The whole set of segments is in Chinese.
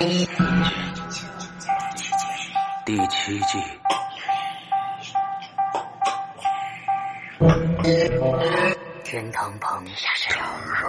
第七季，天堂旁。飘若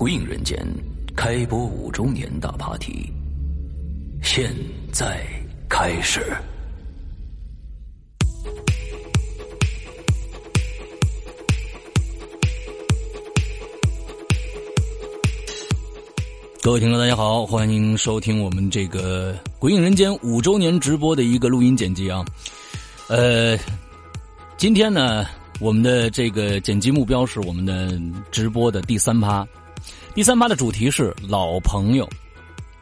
鬼影人间》开播五周年大 party，现在开始。各位听众，大家好，欢迎收听我们这个《鬼影人间》五周年直播的一个录音剪辑啊。呃，今天呢，我们的这个剪辑目标是我们的直播的第三趴。第三趴的主题是老朋友，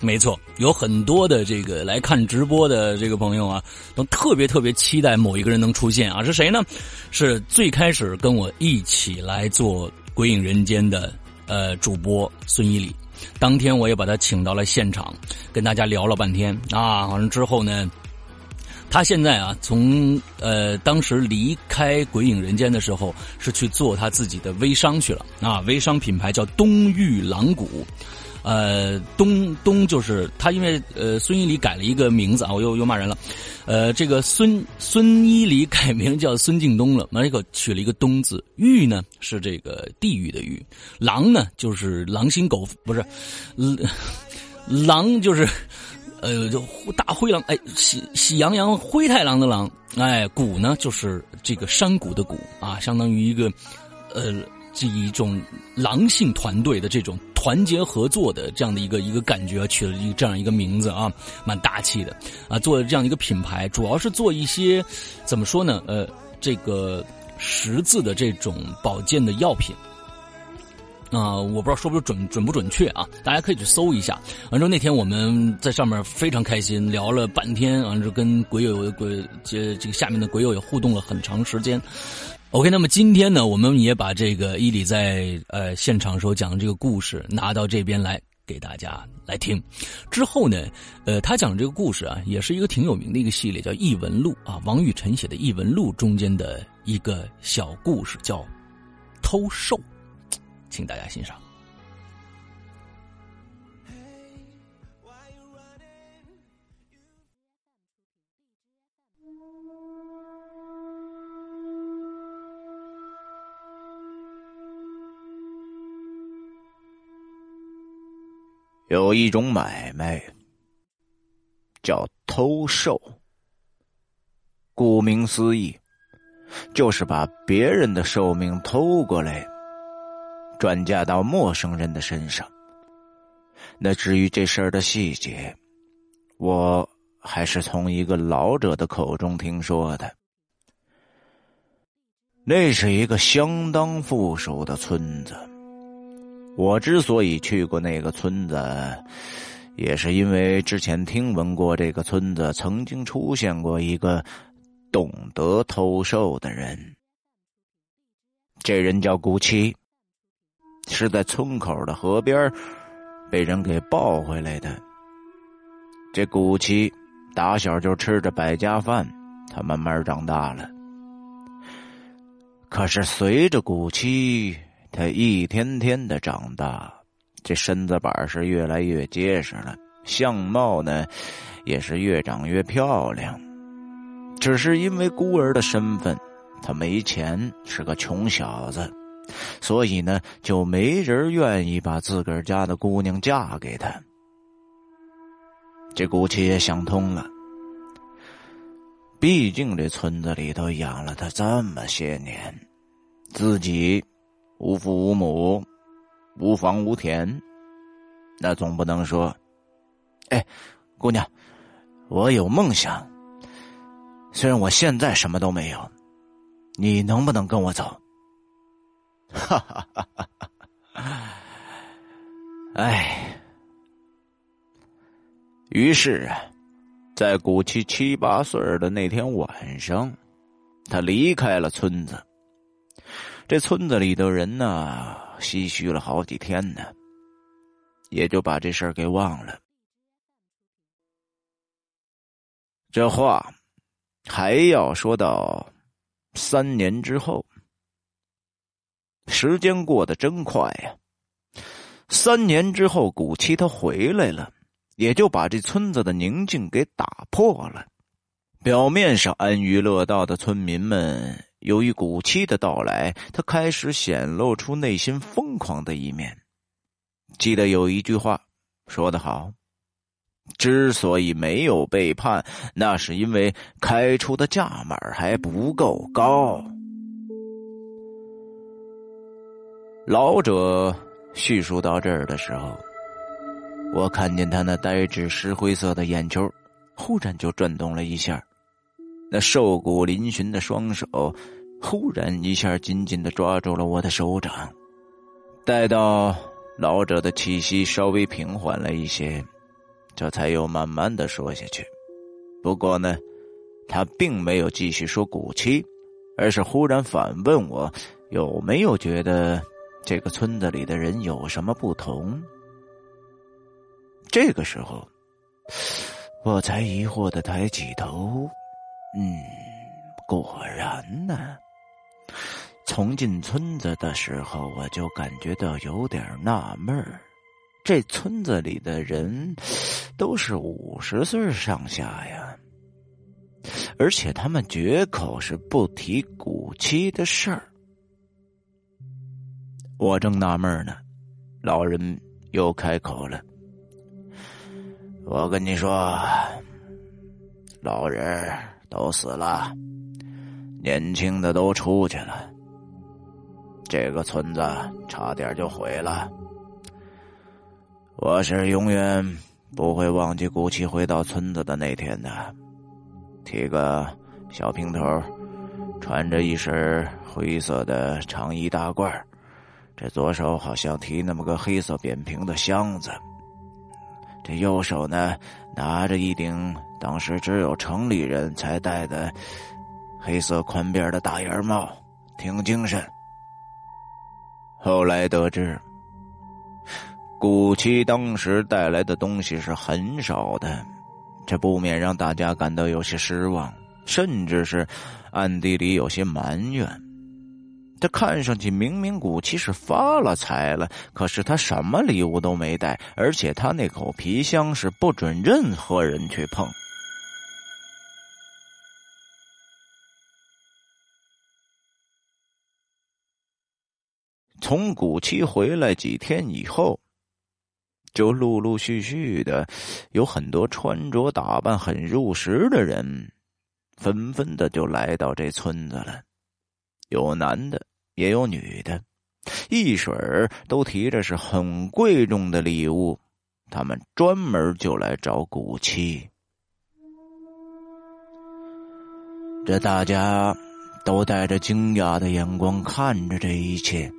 没错，有很多的这个来看直播的这个朋友啊，都特别特别期待某一个人能出现啊，是谁呢？是最开始跟我一起来做《鬼影人间》的呃主播孙一礼。当天我也把他请到了现场，跟大家聊了半天啊。完了之后呢，他现在啊，从呃当时离开《鬼影人间》的时候，是去做他自己的微商去了啊。微商品牌叫东玉狼谷，呃，东东就是他，因为呃孙一礼改了一个名字啊，我又又骂人了，呃，这个孙孙一礼改名叫孙敬东了，完了以后取了一个东字，玉呢是这个地狱的狱，狼呢就是狼心狗不是，狼就是。呃，就大灰狼，哎，喜喜羊羊灰太狼的狼，哎，谷呢就是这个山谷的谷啊，相当于一个，呃，这一种狼性团队的这种团结合作的这样的一个一个感觉，取了一这样一个名字啊，蛮大气的啊，做这样一个品牌，主要是做一些怎么说呢？呃，这个十字的这种保健的药品。啊、我不知道说不准准不准确啊，大家可以去搜一下。完之后那天我们在上面非常开心，聊了半天，完之后跟鬼友鬼这这个下面的鬼友也互动了很长时间。OK，那么今天呢，我们也把这个伊里在呃现场时候讲的这个故事拿到这边来给大家来听。之后呢，呃，他讲这个故事啊，也是一个挺有名的一个系列，叫《异闻录》啊，王雨晨写的《异闻录》中间的一个小故事，叫偷兽。请大家欣赏。有一种买卖叫偷兽。顾名思义，就是把别人的寿命偷过来，转嫁到陌生人的身上。那至于这事儿的细节，我还是从一个老者的口中听说的。那是一个相当富庶的村子。我之所以去过那个村子，也是因为之前听闻过这个村子曾经出现过一个懂得偷兽的人。这人叫古七，是在村口的河边被人给抱回来的。这古七打小就吃着百家饭，他慢慢长大了。可是随着古七，他一天天的长大，这身子板是越来越结实了，相貌呢，也是越长越漂亮。只是因为孤儿的身份，他没钱，是个穷小子，所以呢，就没人愿意把自个儿家的姑娘嫁给他。这古七也想通了。毕竟这村子里头养了他这么些年，自己无父无母，无房无田，那总不能说：“哎，姑娘，我有梦想。虽然我现在什么都没有，你能不能跟我走？”哈哈哈哈哈！哎，于是啊。在古七七八岁的那天晚上，他离开了村子。这村子里的人呢，唏嘘了好几天呢，也就把这事儿给忘了。这话还要说到三年之后，时间过得真快呀！三年之后，古七他回来了。也就把这村子的宁静给打破了。表面上安于乐道的村民们，由于古七的到来，他开始显露出内心疯狂的一面。记得有一句话说得好：“之所以没有背叛，那是因为开出的价码还不够高。”老者叙述到这儿的时候。我看见他那呆滞石灰色的眼球，忽然就转动了一下，那瘦骨嶙峋的双手，忽然一下紧紧的抓住了我的手掌。待到老者的气息稍微平缓了一些，这才又慢慢的说下去。不过呢，他并没有继续说古七，而是忽然反问我有没有觉得这个村子里的人有什么不同。这个时候，我才疑惑的抬起头，嗯，果然呢。从进村子的时候，我就感觉到有点纳闷儿，这村子里的人都是五十岁上下呀，而且他们绝口是不提古七的事儿。我正纳闷呢，老人又开口了。我跟你说，老人都死了，年轻的都出去了，这个村子差点就毁了。我是永远不会忘记古奇回到村子的那天的。剃个小平头，穿着一身灰色的长衣大褂这左手好像提那么个黑色扁平的箱子。这右手呢，拿着一顶当时只有城里人才戴的黑色宽边的大檐帽，挺精神。后来得知，古七当时带来的东西是很少的，这不免让大家感到有些失望，甚至是暗地里有些埋怨。这看上去明明古七是发了财了，可是他什么礼物都没带，而且他那口皮箱是不准任何人去碰。从古七回来几天以后，就陆陆续续的有很多穿着打扮很入时的人，纷纷的就来到这村子了。有男的也有女的，一水儿都提着是很贵重的礼物，他们专门就来找古七。这大家都带着惊讶的眼光看着这一切，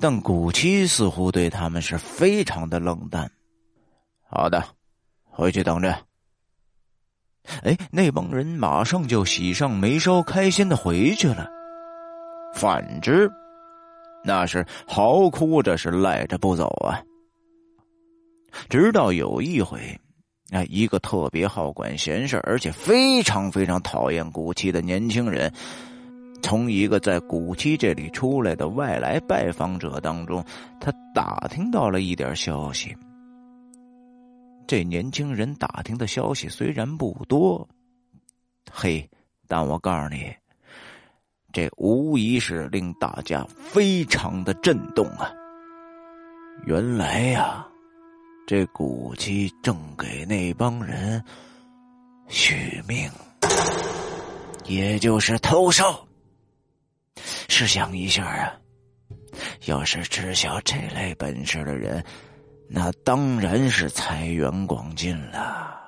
但古七似乎对他们是非常的冷淡。好的，回去等着。哎，那帮人马上就喜上眉梢，开心的回去了。反之，那是嚎哭着，是赖着不走啊。直到有一回，啊，一个特别好管闲事，而且非常非常讨厌古七的年轻人，从一个在古七这里出来的外来拜访者当中，他打听到了一点消息。这年轻人打听的消息虽然不多，嘿，但我告诉你，这无疑是令大家非常的震动啊！原来呀，这古七正给那帮人续命，也就是偷烧。试想一下啊，要是知晓这类本事的人。那当然是财源广进了。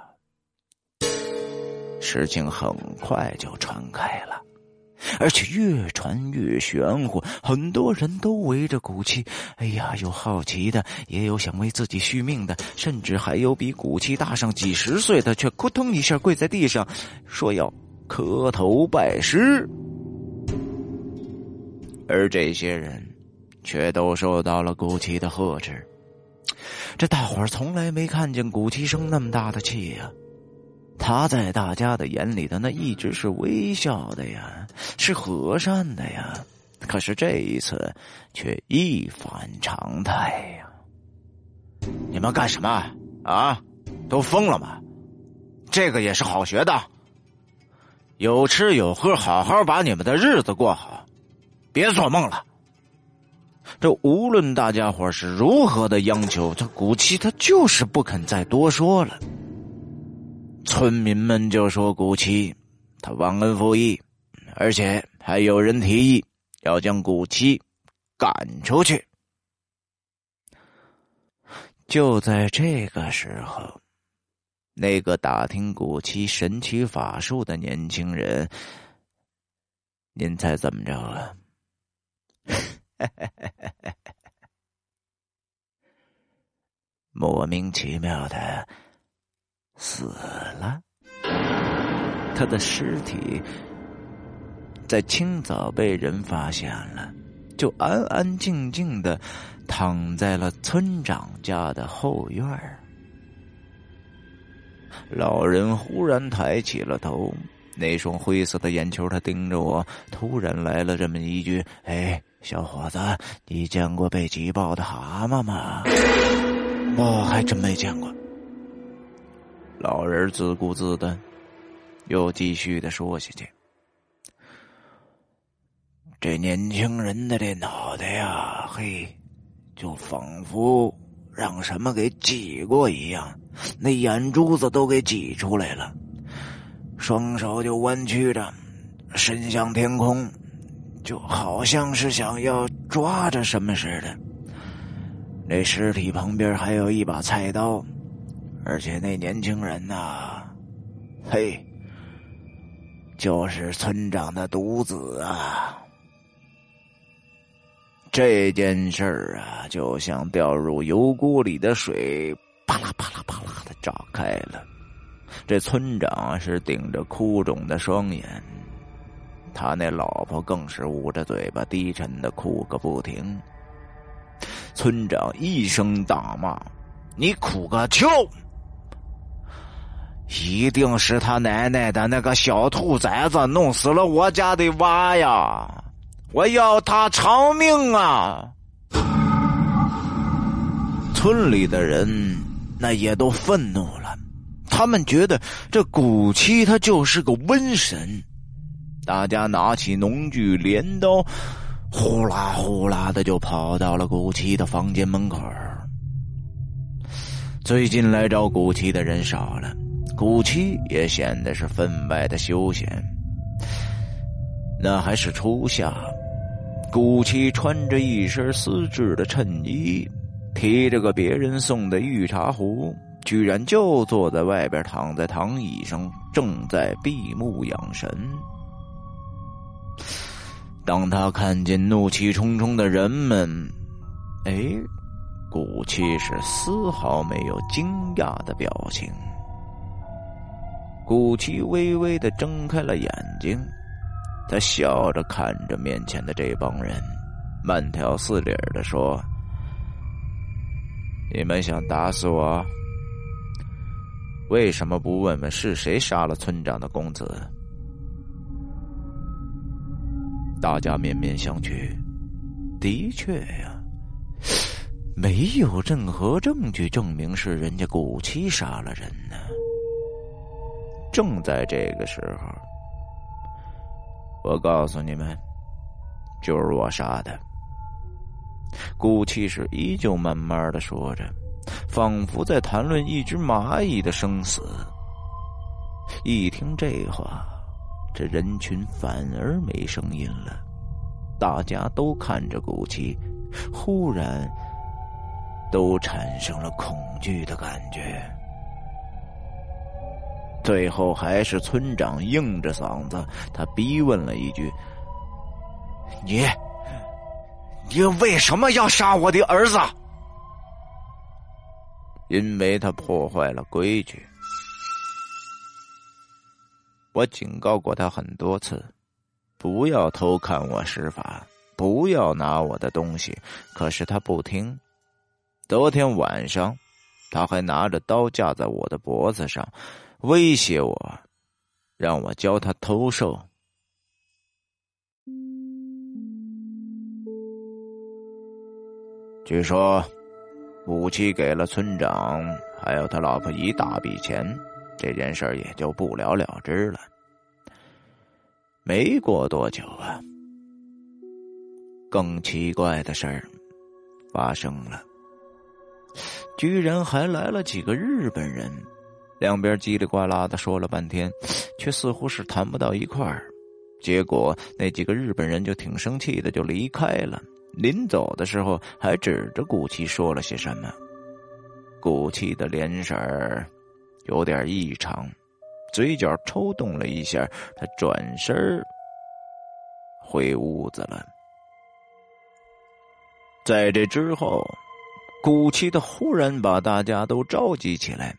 事情很快就传开了，而且越传越玄乎。很多人都围着古七，哎呀，有好奇的，也有想为自己续命的，甚至还有比古七大上几十岁的，却扑通一下跪在地上，说要磕头拜师。而这些人，却都受到了古七的呵斥。这大伙儿从来没看见古奇生那么大的气呀！他在大家的眼里的那一直是微笑的呀，是和善的呀。可是这一次却一反常态呀！你们干什么啊？都疯了吗？这个也是好学的，有吃有喝，好好把你们的日子过好，别做梦了。这无论大家伙是如何的央求，这古七他就是不肯再多说了。村民们就说古七他忘恩负义，而且还有人提议要将古七赶出去。就在这个时候，那个打听古七神奇法术的年轻人，您猜怎么着啊？莫名其妙的死了，他的尸体在清早被人发现了，就安安静静的躺在了村长家的后院老人忽然抬起了头，那双灰色的眼球，他盯着我，突然来了这么一句：“哎。”小伙子，你见过被挤爆的蛤蟆吗？我还真没见过。老人自顾自的，又继续的说下去：“这年轻人的这脑袋呀，嘿，就仿佛让什么给挤过一样，那眼珠子都给挤出来了，双手就弯曲着，伸向天空。”就好像是想要抓着什么似的。那尸体旁边还有一把菜刀，而且那年轻人呐，嘿，就是村长的独子啊。这件事儿啊，就像掉入油锅里的水，啪啦啪啦啪啦的炸开了。这村长是顶着哭肿的双眼。他那老婆更是捂着嘴巴，低沉的哭个不停。村长一声大骂：“你哭个球！一定是他奶奶的那个小兔崽子弄死了我家的娃呀！我要他偿命啊！”村里的人那也都愤怒了，他们觉得这古七他就是个瘟神。大家拿起农具、镰刀，呼啦呼啦的就跑到了古七的房间门口。最近来找古七的人少了，古七也显得是分外的休闲。那还是初夏，古七穿着一身丝质的衬衣，提着个别人送的御茶壶，居然就坐在外边，躺在躺椅上，正在闭目养神。当他看见怒气冲冲的人们，哎，古七是丝毫没有惊讶的表情。古七微微的睁开了眼睛，他笑着看着面前的这帮人，慢条斯理的说：“你们想打死我？为什么不问问是谁杀了村长的公子？”大家面面相觑，的确呀，没有任何证据证明是人家古七杀了人呢。正在这个时候，我告诉你们，就是我杀的。古七是依旧慢慢的说着，仿佛在谈论一只蚂蚁的生死。一听这话。这人群反而没声音了，大家都看着古奇，忽然都产生了恐惧的感觉。最后还是村长硬着嗓子，他逼问了一句：“你，你为什么要杀我的儿子？”因为他破坏了规矩。我警告过他很多次，不要偷看我施法，不要拿我的东西。可是他不听。昨天晚上，他还拿着刀架在我的脖子上，威胁我，让我教他偷兽。据说，武器给了村长还有他老婆一大笔钱。这件事也就不了了之了。没过多久啊，更奇怪的事儿发生了，居然还来了几个日本人。两边叽里呱啦的说了半天，却似乎是谈不到一块儿。结果那几个日本人就挺生气的，就离开了。临走的时候，还指着古奇说了些什么。古奇的脸色儿。有点异常，嘴角抽动了一下，他转身回屋子了。在这之后，古奇的忽然把大家都召集起来，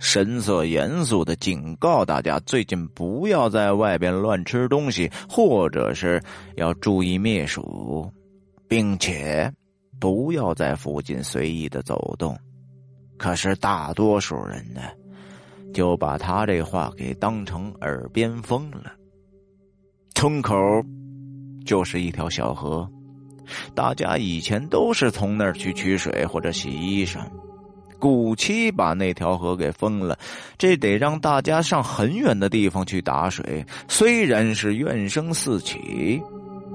神色严肃的警告大家：最近不要在外边乱吃东西，或者是要注意灭鼠，并且不要在附近随意的走动。可是大多数人呢？就把他这话给当成耳边风了。村口就是一条小河，大家以前都是从那儿去取水或者洗衣裳。古七把那条河给封了，这得让大家上很远的地方去打水。虽然是怨声四起，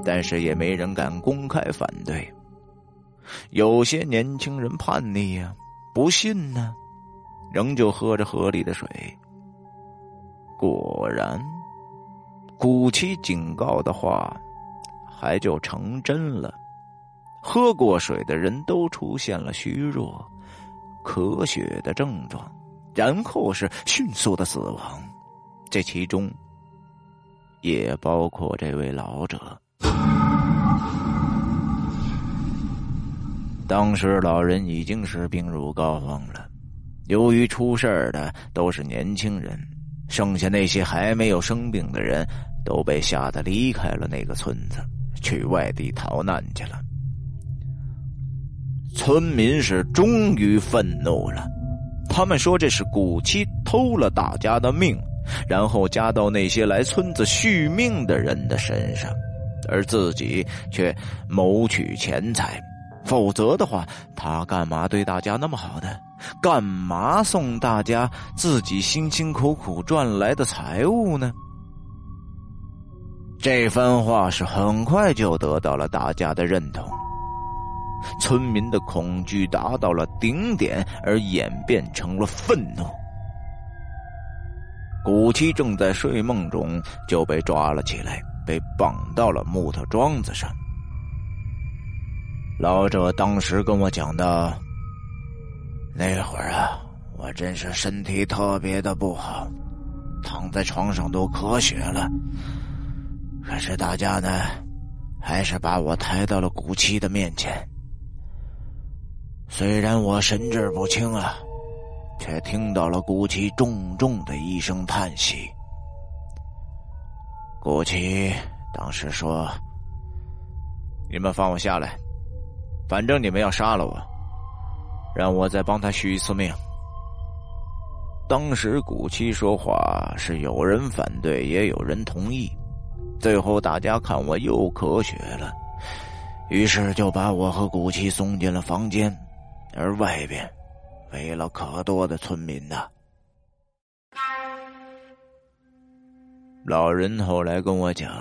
但是也没人敢公开反对。有些年轻人叛逆呀，不信呢。仍旧喝着河里的水。果然，古七警告的话，还就成真了。喝过水的人都出现了虚弱、咳血的症状，然后是迅速的死亡。这其中，也包括这位老者。当时老人已经是病入膏肓了。由于出事的都是年轻人，剩下那些还没有生病的人，都被吓得离开了那个村子，去外地逃难去了。村民是终于愤怒了，他们说这是古七偷了大家的命，然后加到那些来村子续命的人的身上，而自己却谋取钱财。否则的话，他干嘛对大家那么好的？干嘛送大家自己辛辛苦苦赚来的财物呢？这番话是很快就得到了大家的认同，村民的恐惧达到了顶点，而演变成了愤怒。古七正在睡梦中就被抓了起来。被绑到了木头桩子上。老者当时跟我讲到：“那会儿啊，我真是身体特别的不好，躺在床上都咳血了。可是大家呢，还是把我抬到了古七的面前。虽然我神志不清啊，却听到了古七重重的一声叹息。古七当时说：‘你们放我下来。’”反正你们要杀了我，让我再帮他续一次命。当时古七说话是有人反对，也有人同意，最后大家看我又咳血了，于是就把我和古七送进了房间，而外边围了可多的村民呐。老人后来跟我讲，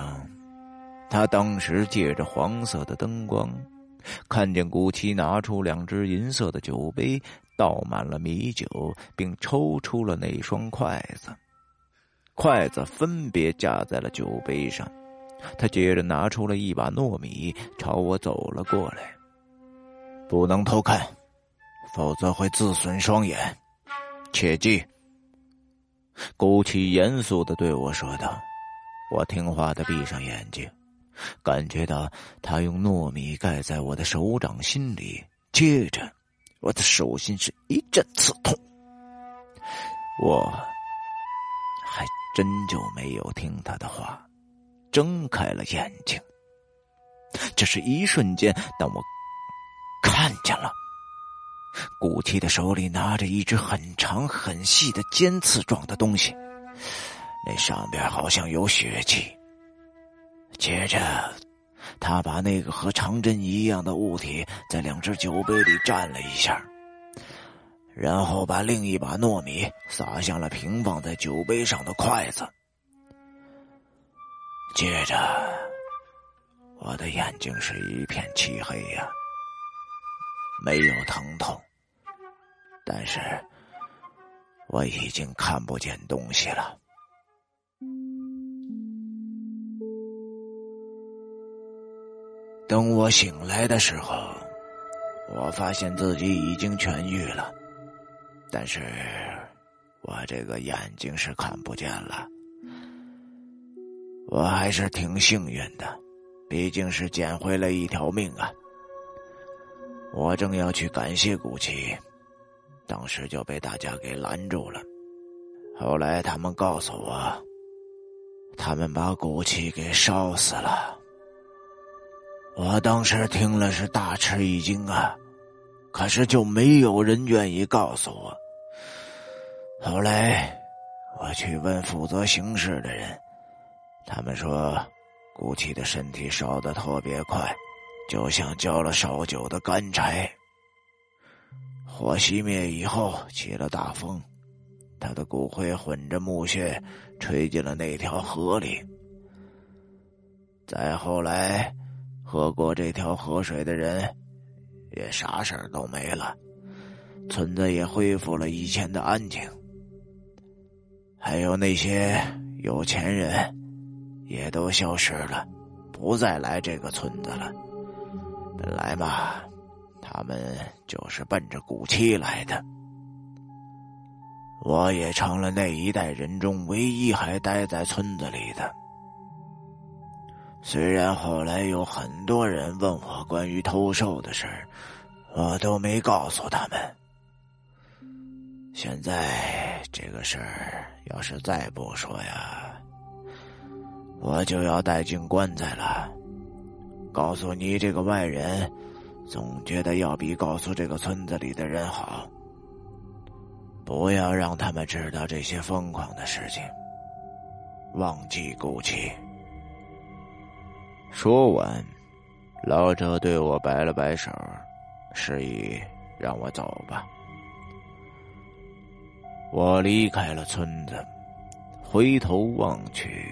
他当时借着黄色的灯光。看见古七拿出两只银色的酒杯，倒满了米酒，并抽出了那双筷子，筷子分别架在了酒杯上。他接着拿出了一把糯米，朝我走了过来。不能偷看，否则会自损双眼，切记。古七严肃的对我说道：“我听话的闭上眼睛。”感觉到他用糯米盖在我的手掌心里，接着我的手心是一阵刺痛。我还真就没有听他的话，睁开了眼睛。这是一瞬间，但我看见了古七的手里拿着一只很长很细的尖刺状的东西，那上边好像有血迹。接着，他把那个和长针一样的物体在两只酒杯里蘸了一下，然后把另一把糯米撒向了平放在酒杯上的筷子。接着，我的眼睛是一片漆黑呀，没有疼痛，但是我已经看不见东西了。等我醒来的时候，我发现自己已经痊愈了，但是我这个眼睛是看不见了。我还是挺幸运的，毕竟是捡回了一条命啊！我正要去感谢古奇，当时就被大家给拦住了。后来他们告诉我，他们把古奇给烧死了。我当时听了是大吃一惊啊，可是就没有人愿意告诉我。后来我去问负责行事的人，他们说，古奇的身体烧得特别快，就像浇了烧酒的干柴。火熄灭以后，起了大风，他的骨灰混着木屑吹进了那条河里。再后来。喝过这条河水的人，也啥事儿都没了，村子也恢复了以前的安静。还有那些有钱人，也都消失了，不再来这个村子了。本来嘛，他们就是奔着古七来的。我也成了那一代人中唯一还待在村子里的。虽然后来有很多人问我关于偷兽的事儿，我都没告诉他们。现在这个事儿要是再不说呀，我就要带进棺材了。告诉你这个外人，总觉得要比告诉这个村子里的人好。不要让他们知道这些疯狂的事情，忘记骨气。说完，老者对我摆了摆手，示意让我走吧。我离开了村子，回头望去，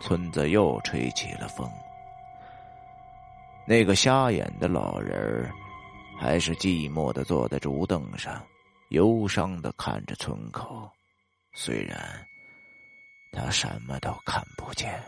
村子又吹起了风。那个瞎眼的老人，还是寂寞的坐在竹凳上，忧伤的看着村口。虽然他什么都看不见。